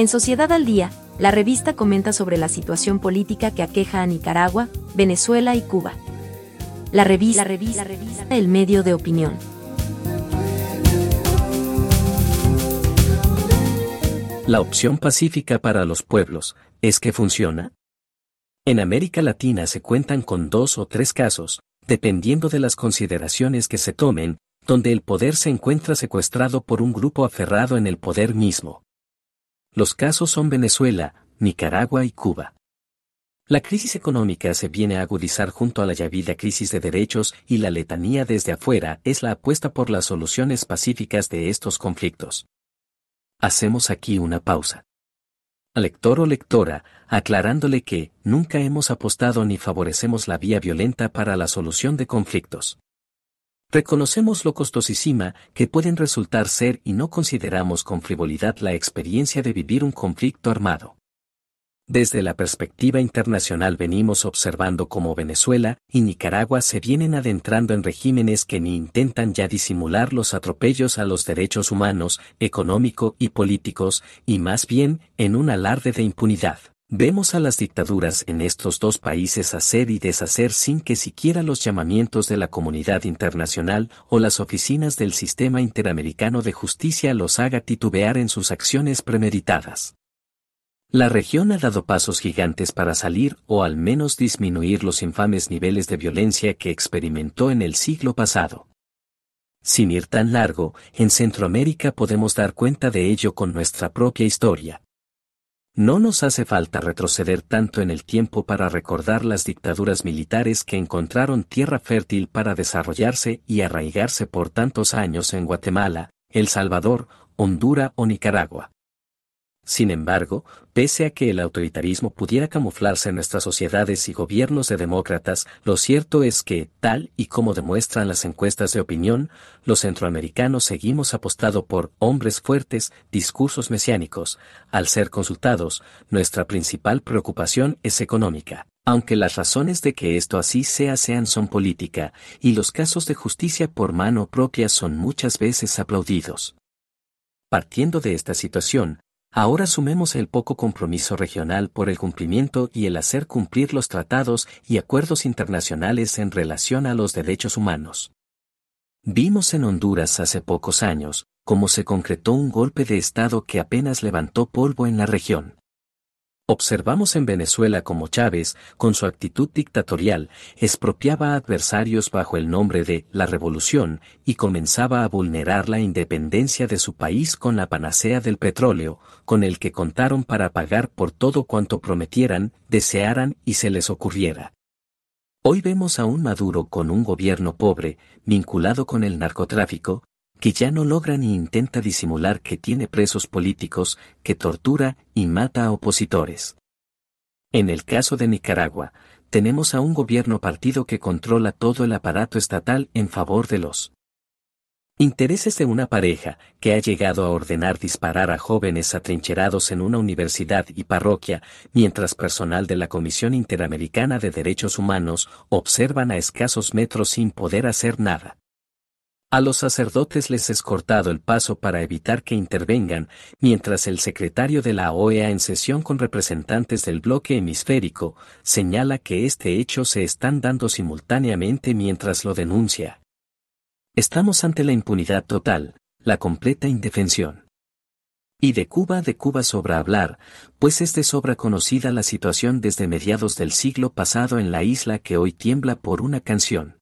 En Sociedad al Día, la revista comenta sobre la situación política que aqueja a Nicaragua, Venezuela y Cuba. La revista, la revista, El medio de opinión. La opción pacífica para los pueblos, ¿es que funciona? En América Latina se cuentan con dos o tres casos, dependiendo de las consideraciones que se tomen, donde el poder se encuentra secuestrado por un grupo aferrado en el poder mismo. Los casos son Venezuela, Nicaragua y Cuba. La crisis económica se viene a agudizar junto a la ya crisis de derechos y la letanía desde afuera es la apuesta por las soluciones pacíficas de estos conflictos. Hacemos aquí una pausa. Al lector o lectora, aclarándole que nunca hemos apostado ni favorecemos la vía violenta para la solución de conflictos. Reconocemos lo costosísima que pueden resultar ser y no consideramos con frivolidad la experiencia de vivir un conflicto armado. Desde la perspectiva internacional venimos observando cómo Venezuela y Nicaragua se vienen adentrando en regímenes que ni intentan ya disimular los atropellos a los derechos humanos, económico y políticos, y más bien en un alarde de impunidad. Vemos a las dictaduras en estos dos países hacer y deshacer sin que siquiera los llamamientos de la comunidad internacional o las oficinas del Sistema Interamericano de Justicia los haga titubear en sus acciones premeditadas. La región ha dado pasos gigantes para salir o al menos disminuir los infames niveles de violencia que experimentó en el siglo pasado. Sin ir tan largo, en Centroamérica podemos dar cuenta de ello con nuestra propia historia. No nos hace falta retroceder tanto en el tiempo para recordar las dictaduras militares que encontraron tierra fértil para desarrollarse y arraigarse por tantos años en Guatemala, El Salvador, Honduras o Nicaragua. Sin embargo, pese a que el autoritarismo pudiera camuflarse en nuestras sociedades y gobiernos de demócratas, lo cierto es que, tal y como demuestran las encuestas de opinión, los centroamericanos seguimos apostado por hombres fuertes, discursos mesiánicos. Al ser consultados, nuestra principal preocupación es económica. Aunque las razones de que esto así sea sean son política, y los casos de justicia por mano propia son muchas veces aplaudidos. Partiendo de esta situación, Ahora sumemos el poco compromiso regional por el cumplimiento y el hacer cumplir los tratados y acuerdos internacionales en relación a los derechos humanos. Vimos en Honduras hace pocos años cómo se concretó un golpe de Estado que apenas levantó polvo en la región. Observamos en Venezuela como Chávez, con su actitud dictatorial, expropiaba a adversarios bajo el nombre de la revolución y comenzaba a vulnerar la independencia de su país con la panacea del petróleo, con el que contaron para pagar por todo cuanto prometieran, desearan y se les ocurriera. Hoy vemos a un Maduro con un gobierno pobre, vinculado con el narcotráfico, que ya no logra ni intenta disimular que tiene presos políticos, que tortura y mata a opositores. En el caso de Nicaragua, tenemos a un gobierno partido que controla todo el aparato estatal en favor de los intereses de una pareja que ha llegado a ordenar disparar a jóvenes atrincherados en una universidad y parroquia, mientras personal de la Comisión Interamericana de Derechos Humanos observan a escasos metros sin poder hacer nada. A los sacerdotes les es cortado el paso para evitar que intervengan, mientras el secretario de la OEA en sesión con representantes del bloque hemisférico señala que este hecho se están dando simultáneamente mientras lo denuncia. Estamos ante la impunidad total, la completa indefensión. Y de Cuba de Cuba sobra hablar, pues es de sobra conocida la situación desde mediados del siglo pasado en la isla que hoy tiembla por una canción.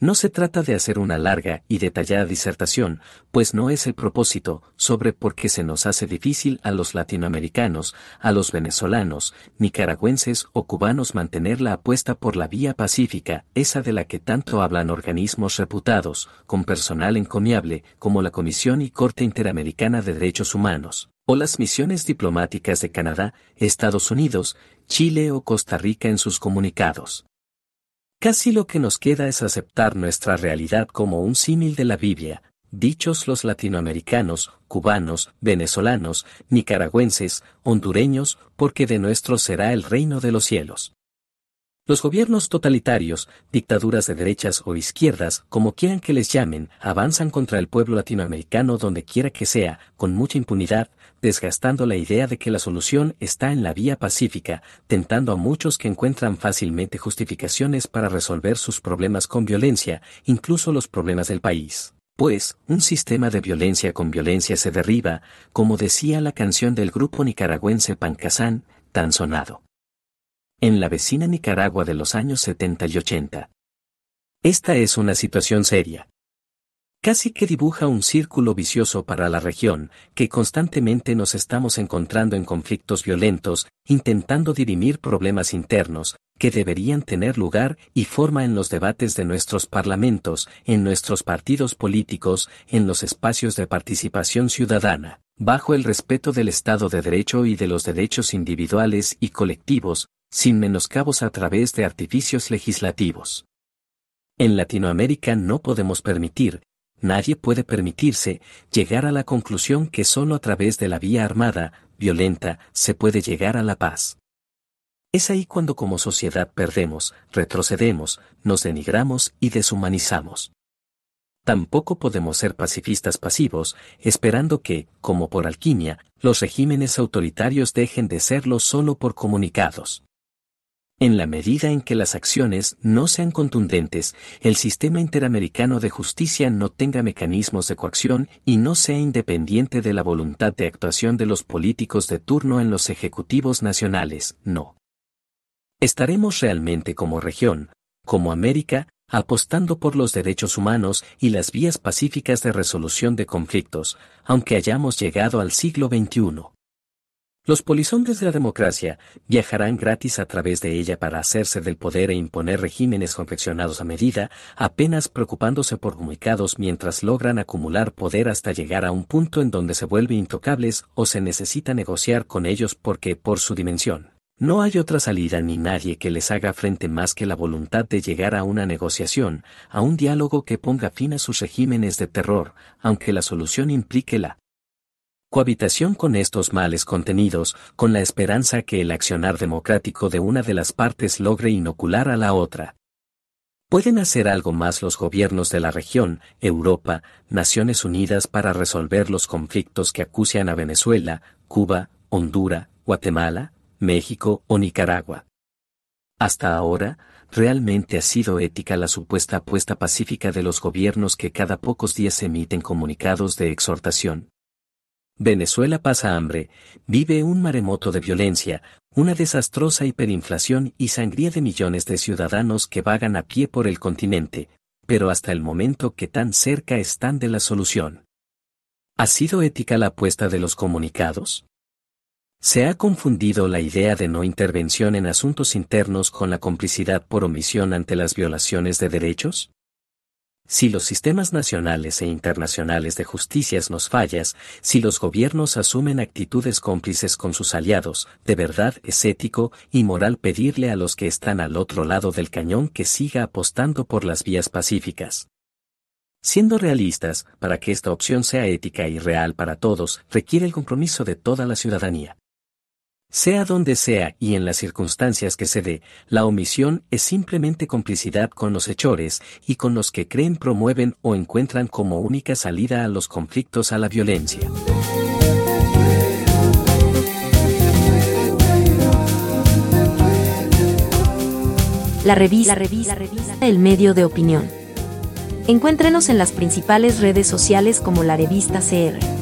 No se trata de hacer una larga y detallada disertación, pues no es el propósito, sobre por qué se nos hace difícil a los latinoamericanos, a los venezolanos, nicaragüenses o cubanos mantener la apuesta por la vía pacífica, esa de la que tanto hablan organismos reputados, con personal encomiable, como la Comisión y Corte Interamericana de Derechos Humanos, o las misiones diplomáticas de Canadá, Estados Unidos, Chile o Costa Rica en sus comunicados. Casi lo que nos queda es aceptar nuestra realidad como un símil de la Biblia, dichos los latinoamericanos, cubanos, venezolanos, nicaragüenses, hondureños, porque de nuestro será el reino de los cielos. Los gobiernos totalitarios, dictaduras de derechas o izquierdas, como quieran que les llamen, avanzan contra el pueblo latinoamericano donde quiera que sea, con mucha impunidad, desgastando la idea de que la solución está en la vía pacífica, tentando a muchos que encuentran fácilmente justificaciones para resolver sus problemas con violencia, incluso los problemas del país. Pues, un sistema de violencia con violencia se derriba, como decía la canción del grupo nicaragüense Pancasán, tan sonado en la vecina Nicaragua de los años 70 y 80. Esta es una situación seria. Casi que dibuja un círculo vicioso para la región, que constantemente nos estamos encontrando en conflictos violentos, intentando dirimir problemas internos, que deberían tener lugar y forma en los debates de nuestros parlamentos, en nuestros partidos políticos, en los espacios de participación ciudadana, bajo el respeto del Estado de Derecho y de los derechos individuales y colectivos, sin menoscabos a través de artificios legislativos. En Latinoamérica no podemos permitir, nadie puede permitirse, llegar a la conclusión que solo a través de la vía armada, violenta, se puede llegar a la paz. Es ahí cuando como sociedad perdemos, retrocedemos, nos denigramos y deshumanizamos. Tampoco podemos ser pacifistas pasivos, esperando que, como por alquimia, los regímenes autoritarios dejen de serlo solo por comunicados. En la medida en que las acciones no sean contundentes, el sistema interamericano de justicia no tenga mecanismos de coacción y no sea independiente de la voluntad de actuación de los políticos de turno en los ejecutivos nacionales, no. Estaremos realmente como región, como América, apostando por los derechos humanos y las vías pacíficas de resolución de conflictos, aunque hayamos llegado al siglo XXI. Los polizontes de la democracia viajarán gratis a través de ella para hacerse del poder e imponer regímenes confeccionados a medida, apenas preocupándose por comunicados mientras logran acumular poder hasta llegar a un punto en donde se vuelven intocables o se necesita negociar con ellos porque, por su dimensión, no hay otra salida ni nadie que les haga frente más que la voluntad de llegar a una negociación, a un diálogo que ponga fin a sus regímenes de terror, aunque la solución implique la cohabitación con estos males contenidos, con la esperanza que el accionar democrático de una de las partes logre inocular a la otra. ¿Pueden hacer algo más los gobiernos de la región, Europa, Naciones Unidas para resolver los conflictos que acucian a Venezuela, Cuba, Honduras, Guatemala, México o Nicaragua? Hasta ahora, realmente ha sido ética la supuesta apuesta pacífica de los gobiernos que cada pocos días emiten comunicados de exhortación. Venezuela pasa hambre, vive un maremoto de violencia, una desastrosa hiperinflación y sangría de millones de ciudadanos que vagan a pie por el continente, pero hasta el momento que tan cerca están de la solución. ¿Ha sido ética la apuesta de los comunicados? ¿Se ha confundido la idea de no intervención en asuntos internos con la complicidad por omisión ante las violaciones de derechos? Si los sistemas nacionales e internacionales de justicias nos fallas, si los gobiernos asumen actitudes cómplices con sus aliados, de verdad es ético y moral pedirle a los que están al otro lado del cañón que siga apostando por las vías pacíficas. Siendo realistas, para que esta opción sea ética y real para todos, requiere el compromiso de toda la ciudadanía. Sea donde sea y en las circunstancias que se dé, la omisión es simplemente complicidad con los hechores y con los que creen promueven o encuentran como única salida a los conflictos a la violencia. La revista, la revista, la revista El Medio de Opinión. Encuéntrenos en las principales redes sociales como la revista CR.